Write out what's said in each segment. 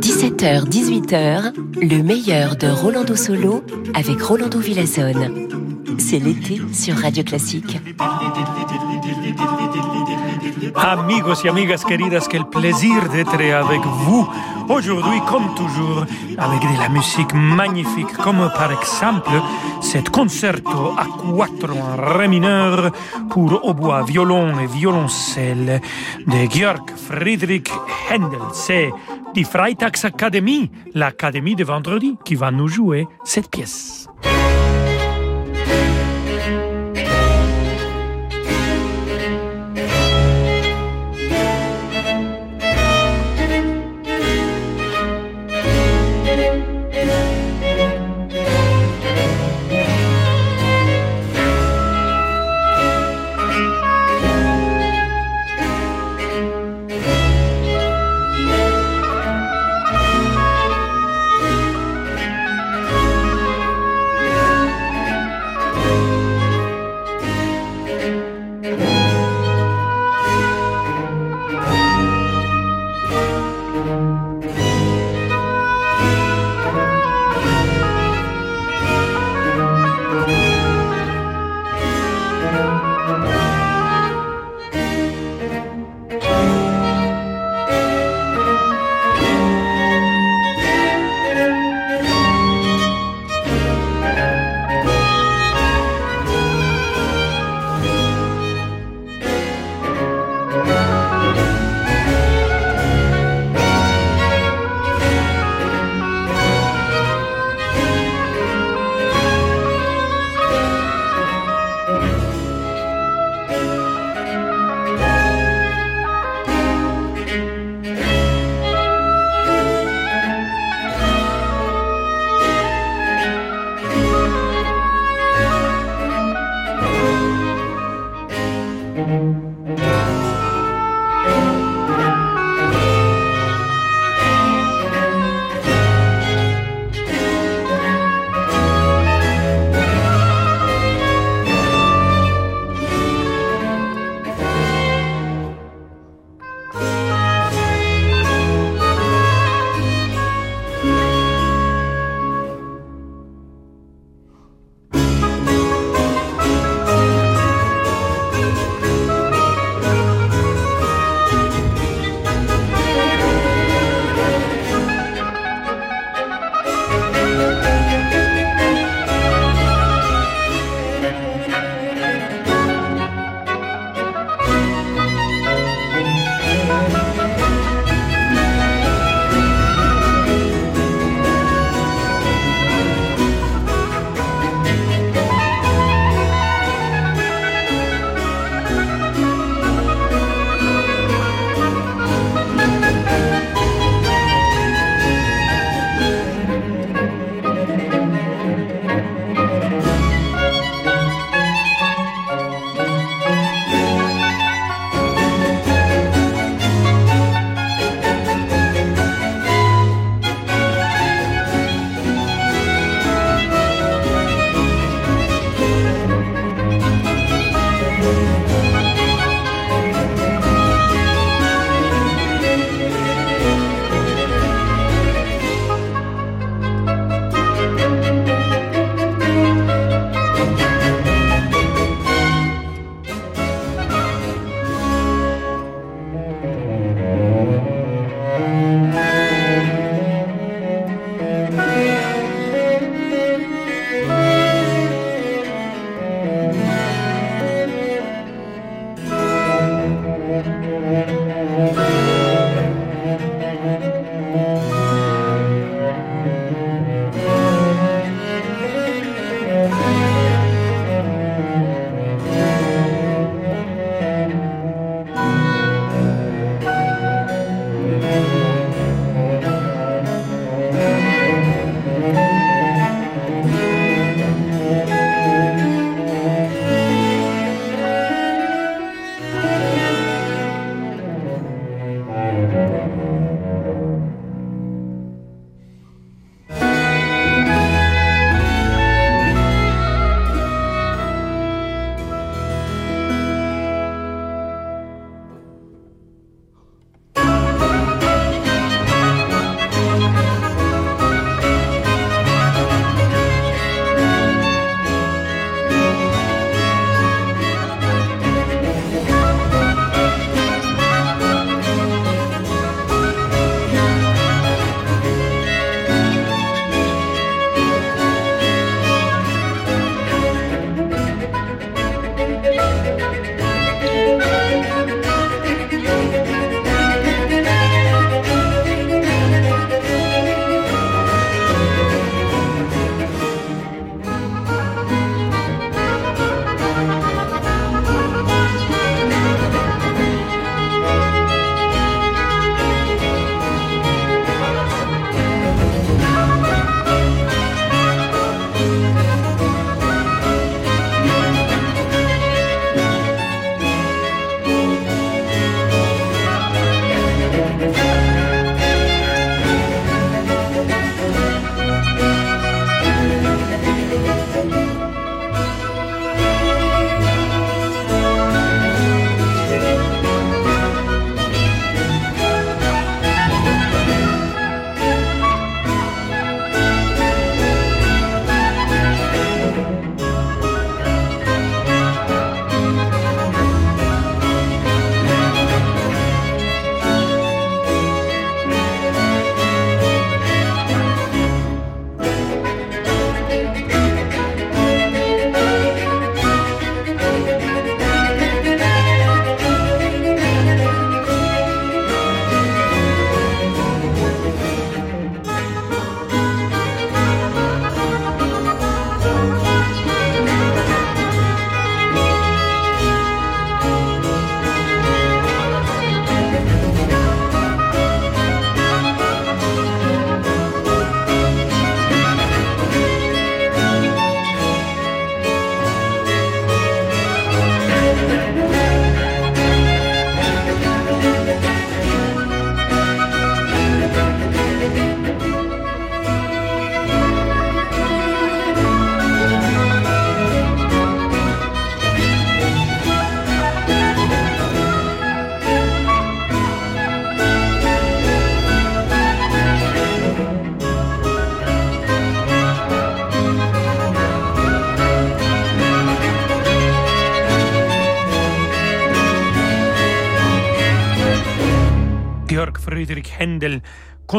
17h, 18h, le meilleur de Rolando Solo avec Rolando Villazone. C'est l'été sur Radio Classique. Amigos y amigas queridas, quel plaisir d'être avec vous aujourd'hui, comme toujours, avec de la musique magnifique, comme par exemple cet concerto à quatre en ré mineur pour hautbois, violon et violoncelle de Georg Friedrich Händel. C'est die Freitagsakademie, l'académie de vendredi, qui va nous jouer cette pièce.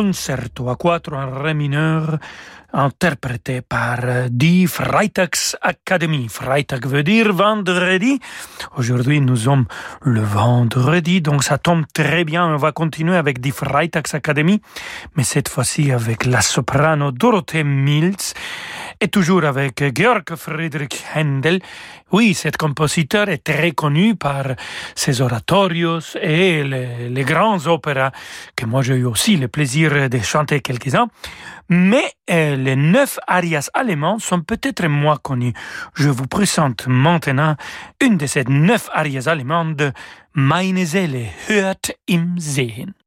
Concerto à quattro en ré mineur, interprété par Die Freitagsakademie. Freitag veut dire vendredi. Aujourd'hui, nous sommes le vendredi, donc ça tombe très bien. On va continuer avec Die Freitagsakademie, mais cette fois-ci avec la soprano Dorothée Mills et toujours avec Georg Friedrich Händel. Oui, cet compositeur est très connu par ses oratorios et les, grands opéras que moi j'ai eu aussi le plaisir de chanter quelques-uns. Mais euh, les neuf arias allemands sont peut-être moins connus. Je vous présente maintenant une de ces neuf arias allemandes, Meine Seele hört im Sehen.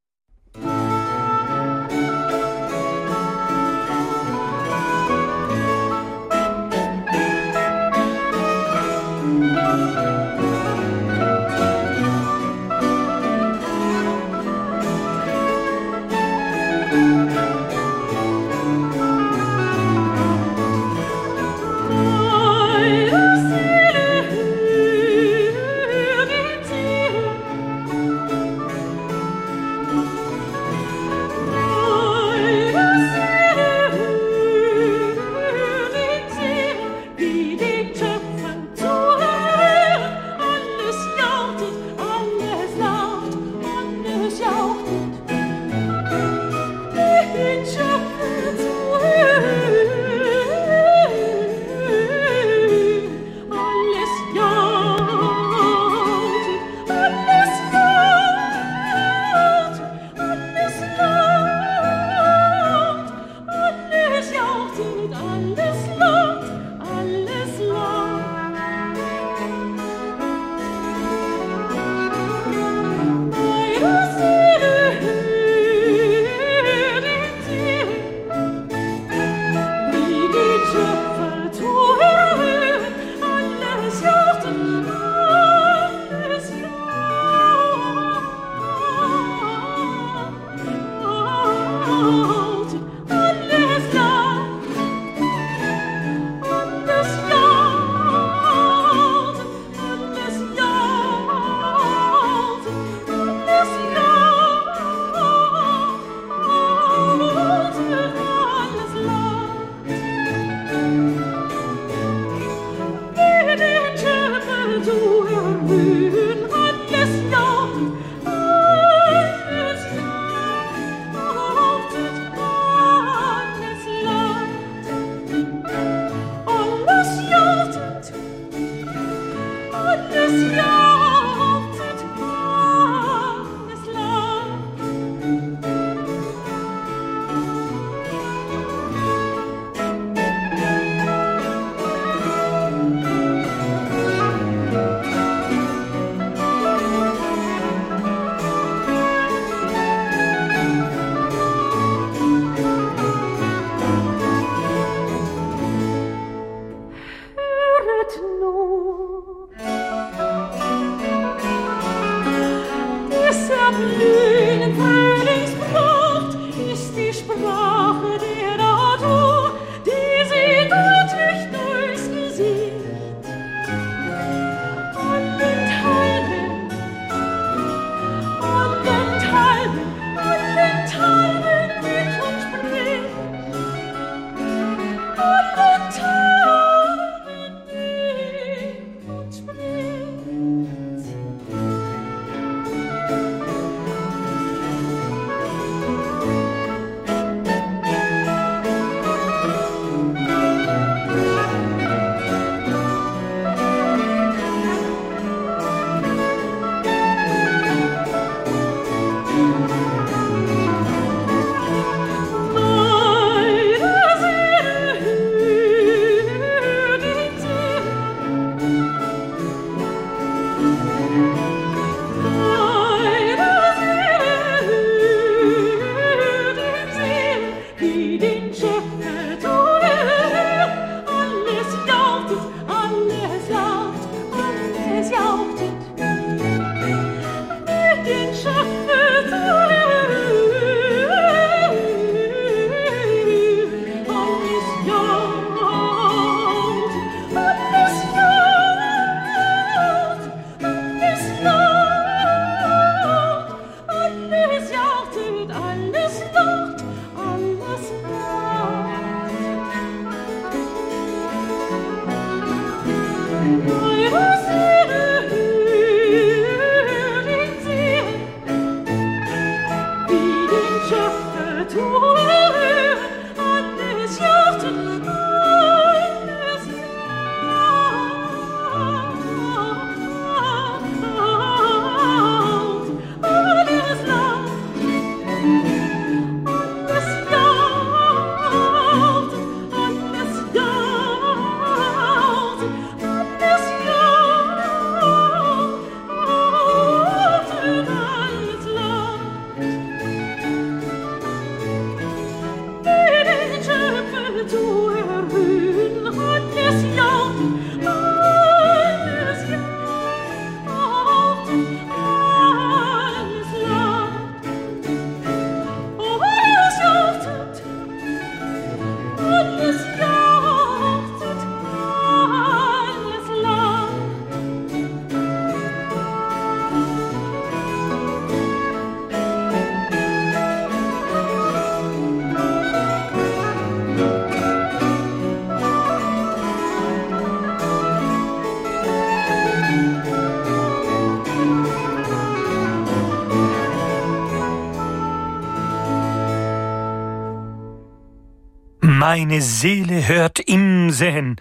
Meine Seele hört im Sehen.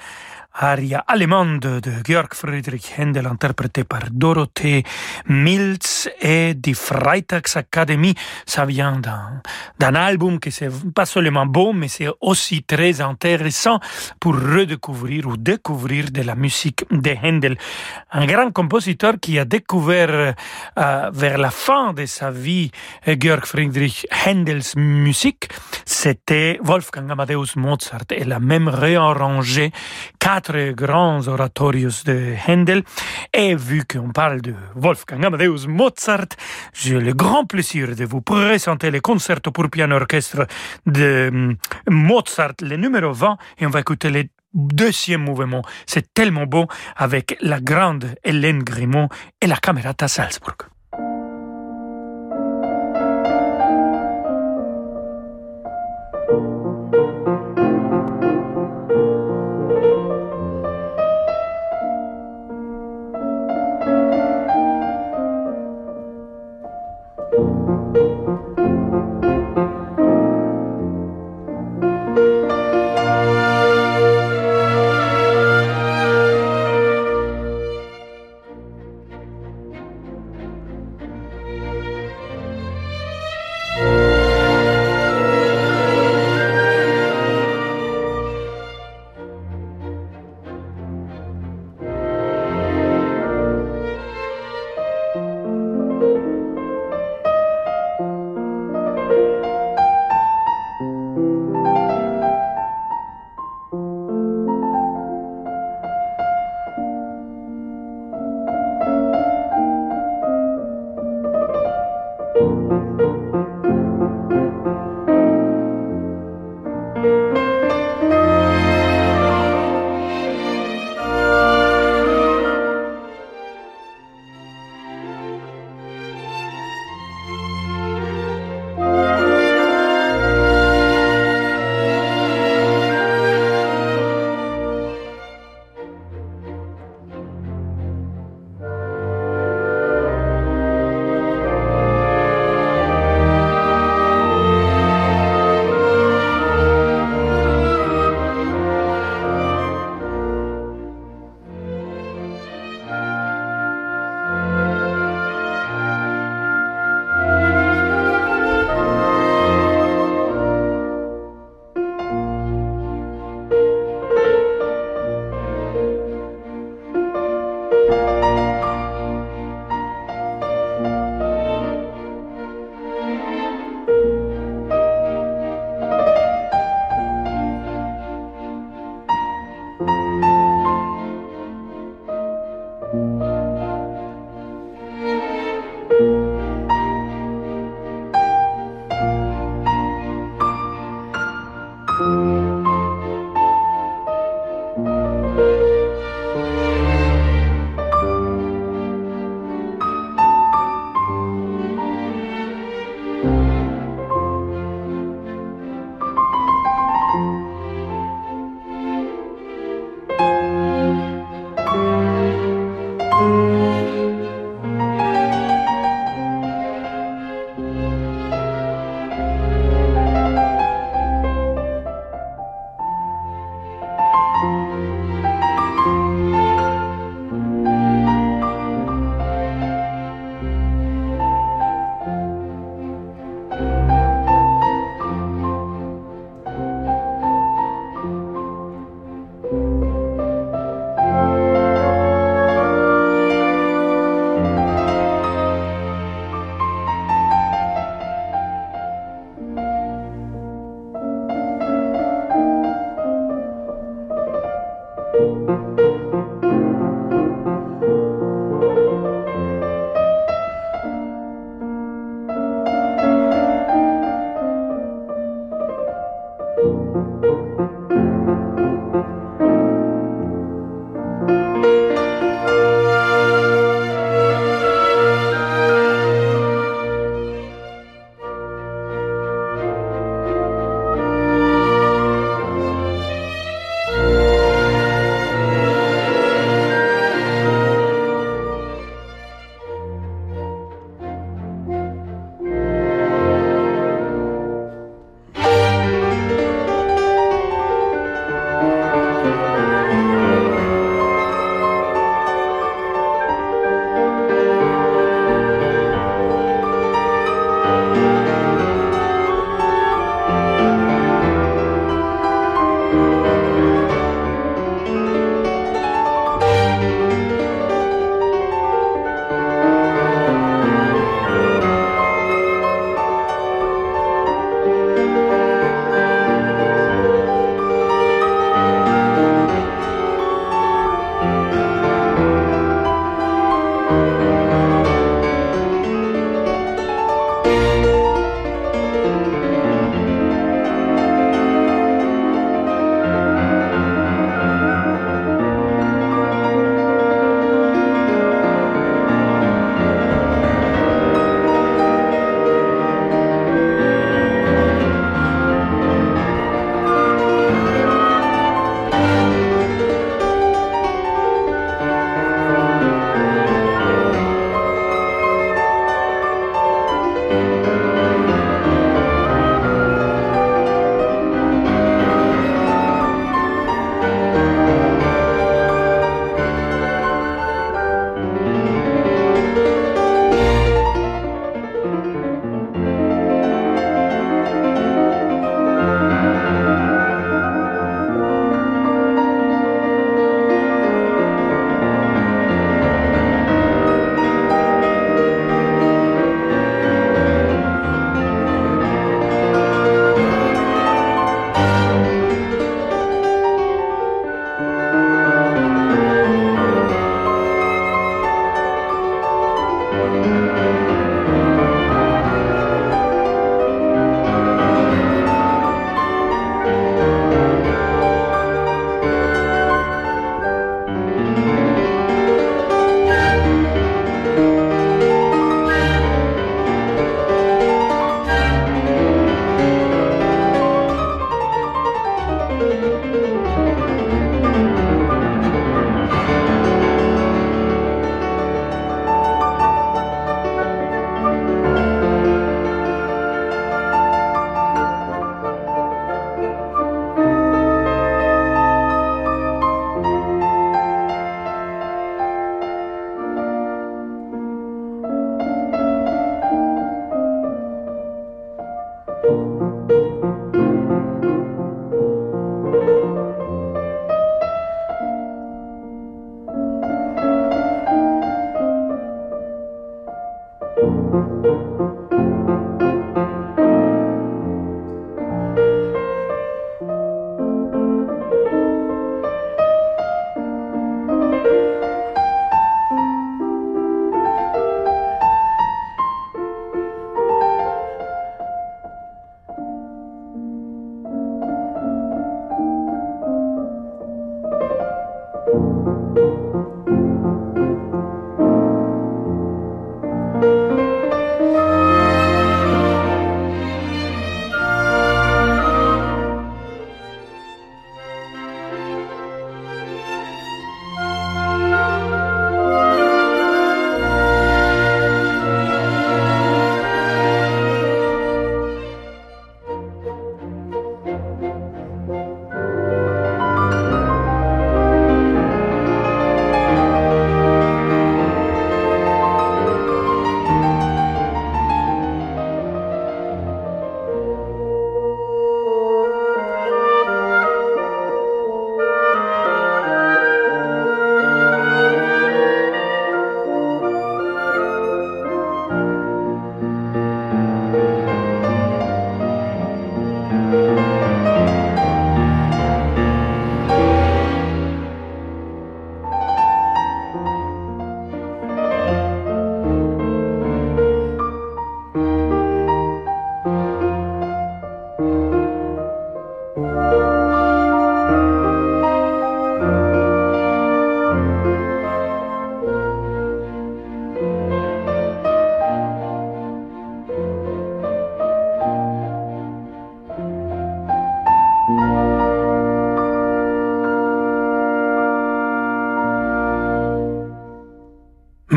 Aria allemande de Georg Friedrich Händel interprétée par Dorothée Mills et du Freitagsakademie. Ça vient d'un album qui c'est pas seulement beau, mais c'est aussi très intéressant pour redécouvrir ou découvrir de la musique de Händel. Un grand compositeur qui a découvert euh, vers la fin de sa vie Georg Friedrich Händels musique, c'était Wolfgang Amadeus Mozart. Elle a même réarrangé quatre grands oratorios de Handel. Et vu qu'on parle de Wolfgang Amadeus Mozart, j'ai le grand plaisir de vous présenter le concerto pour piano orchestre de mm, Mozart, le numéro 20, et on va écouter le deuxième mouvement. C'est tellement beau avec la grande Hélène Grimaud et la Camerata Salzburg.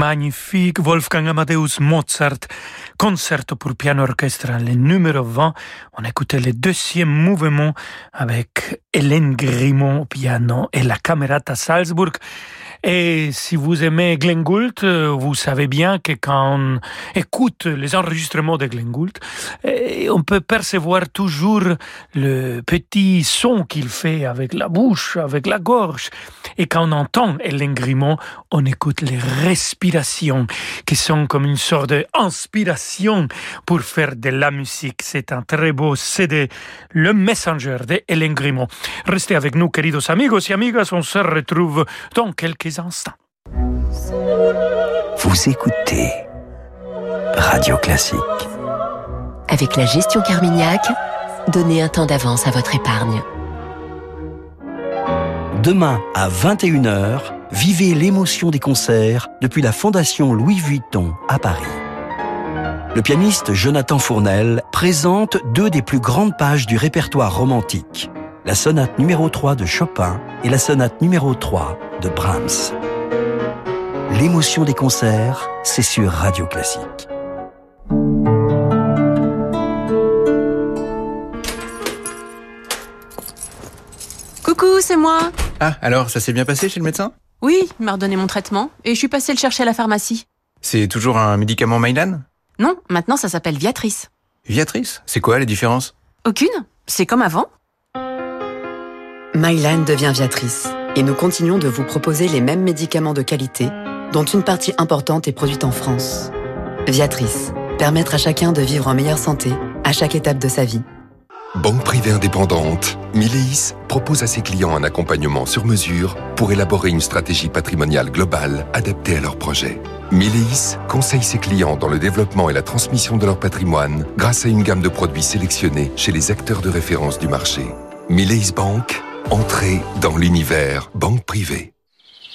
Magnifique Wolfgang Amadeus Mozart, concerto pour piano orchestral, le numéro 20. On écoutait le deuxième mouvement avec Hélène Grimaud au piano et la Camerata Salzburg. Et si vous aimez Glenn Gould, euh, vous savez bien que quand on écoute les enregistrements de Glenn Gould, eh, on peut percevoir toujours le petit son qu'il fait avec la bouche, avec la gorge. Et quand on entend Hélène Grimaud, on écoute les respirations qui sont comme une sorte d'inspiration pour faire de la musique. C'est un très beau CD, Le Messenger de Hélène Grimaud. Restez avec nous, queridos amigos et amigas. On se retrouve dans quelques instants. Vous écoutez Radio Classique. Avec la gestion Carmignac, donnez un temps d'avance à votre épargne. Demain à 21h, vivez l'émotion des concerts depuis la Fondation Louis Vuitton à Paris. Le pianiste Jonathan Fournel présente deux des plus grandes pages du répertoire romantique la sonate numéro 3 de Chopin et la sonate numéro 3 de Brahms. L'émotion des concerts, c'est sur Radio Classique. Coucou, c'est moi. Ah, alors ça s'est bien passé chez le médecin? Oui, il m'a redonné mon traitement et je suis passée le chercher à la pharmacie. C'est toujours un médicament Mylan? Non, maintenant ça s'appelle Viatrice. Viatrice? C'est quoi les différences? Aucune, c'est comme avant. Mylan devient Viatrice et nous continuons de vous proposer les mêmes médicaments de qualité dont une partie importante est produite en France. Viatrice, permettre à chacun de vivre en meilleure santé à chaque étape de sa vie. Banque privée indépendante, Mileis propose à ses clients un accompagnement sur mesure pour élaborer une stratégie patrimoniale globale adaptée à leurs projets. Mileis conseille ses clients dans le développement et la transmission de leur patrimoine grâce à une gamme de produits sélectionnés chez les acteurs de référence du marché. Mileis Bank, entrée dans l'univers banque privée.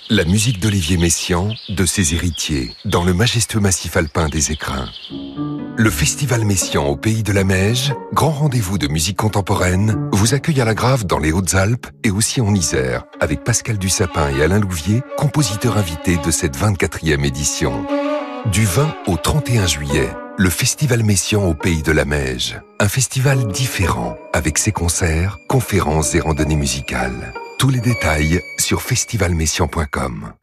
La musique d'Olivier Messiaen, de ses héritiers, dans le majestueux massif alpin des Écrins. Le Festival Messiaen au Pays de la Meige, grand rendez-vous de musique contemporaine, vous accueille à la Grave dans les Hautes-Alpes et aussi en Isère, avec Pascal Dussapin et Alain Louvier, compositeurs invités de cette 24e édition. Du 20 au 31 juillet, le Festival Messiaen au Pays de la Meige. Un festival différent, avec ses concerts, conférences et randonnées musicales. Tous les détails sur festivalmessian.com.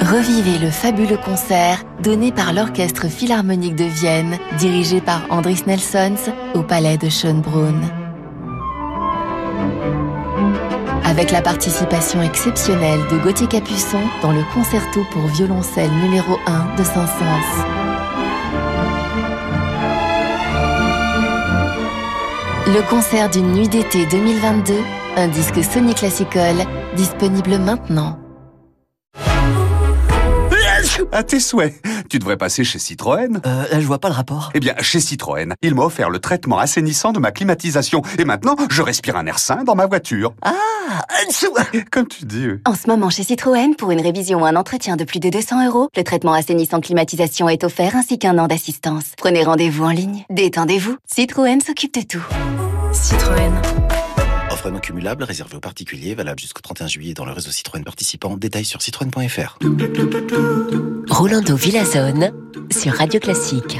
Revivez le fabuleux concert donné par l'Orchestre Philharmonique de Vienne, dirigé par Andris Nelsons au Palais de Schönbrunn. Avec la participation exceptionnelle de Gauthier Capuçon dans le concerto pour violoncelle numéro 1 de Saint-Saëns. Le concert d'une nuit d'été 2022 un disque Sony Classical disponible maintenant. À tes souhaits. Tu devrais passer chez Citroën. Euh, je vois pas le rapport. Eh bien, chez Citroën, il m'a offert le traitement assainissant de ma climatisation. Et maintenant, je respire un air sain dans ma voiture. Ah Comme tu dis. En ce moment, chez Citroën, pour une révision ou un entretien de plus de 200 euros, le traitement assainissant climatisation est offert ainsi qu'un an d'assistance. Prenez rendez-vous en ligne. Détendez-vous. Citroën s'occupe de tout. Citroën. Offre non cumulable réservée aux particuliers, valable jusqu'au 31 juillet dans le réseau Citroën participant. Détails sur citroën.fr. Rolando Villazone sur Radio Classique.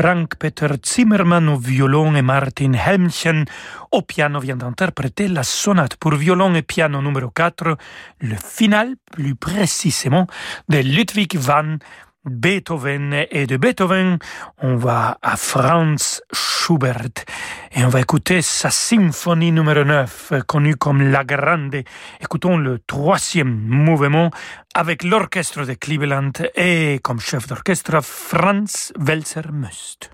Frank-Peter Zimmermann au violon et Martin Helmchen au piano vient d'interpréter la sonate pour violon et piano numéro 4, le final plus précisément de Ludwig van Beethoven et de Beethoven, on va à Franz Schubert et on va écouter sa symphonie numéro 9, connue comme La Grande. Écoutons le troisième mouvement avec l'orchestre de Cleveland et comme chef d'orchestre Franz Welser-Möst.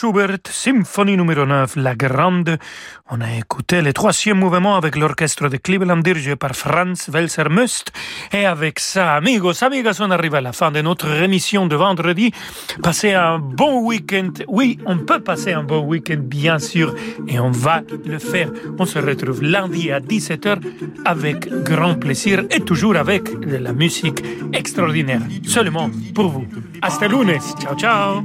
Schubert, symphonie numéro 9, La Grande. On a écouté le troisième mouvement avec l'orchestre de Cleveland dirigé par Franz Welser-Must. Et avec ça, amigos, amigas, on arrive à la fin de notre émission de vendredi. Passez un bon week-end. Oui, on peut passer un bon week-end, bien sûr, et on va le faire. On se retrouve lundi à 17h avec grand plaisir et toujours avec de la musique extraordinaire. Seulement pour vous. Hasta lunes. Ciao, ciao.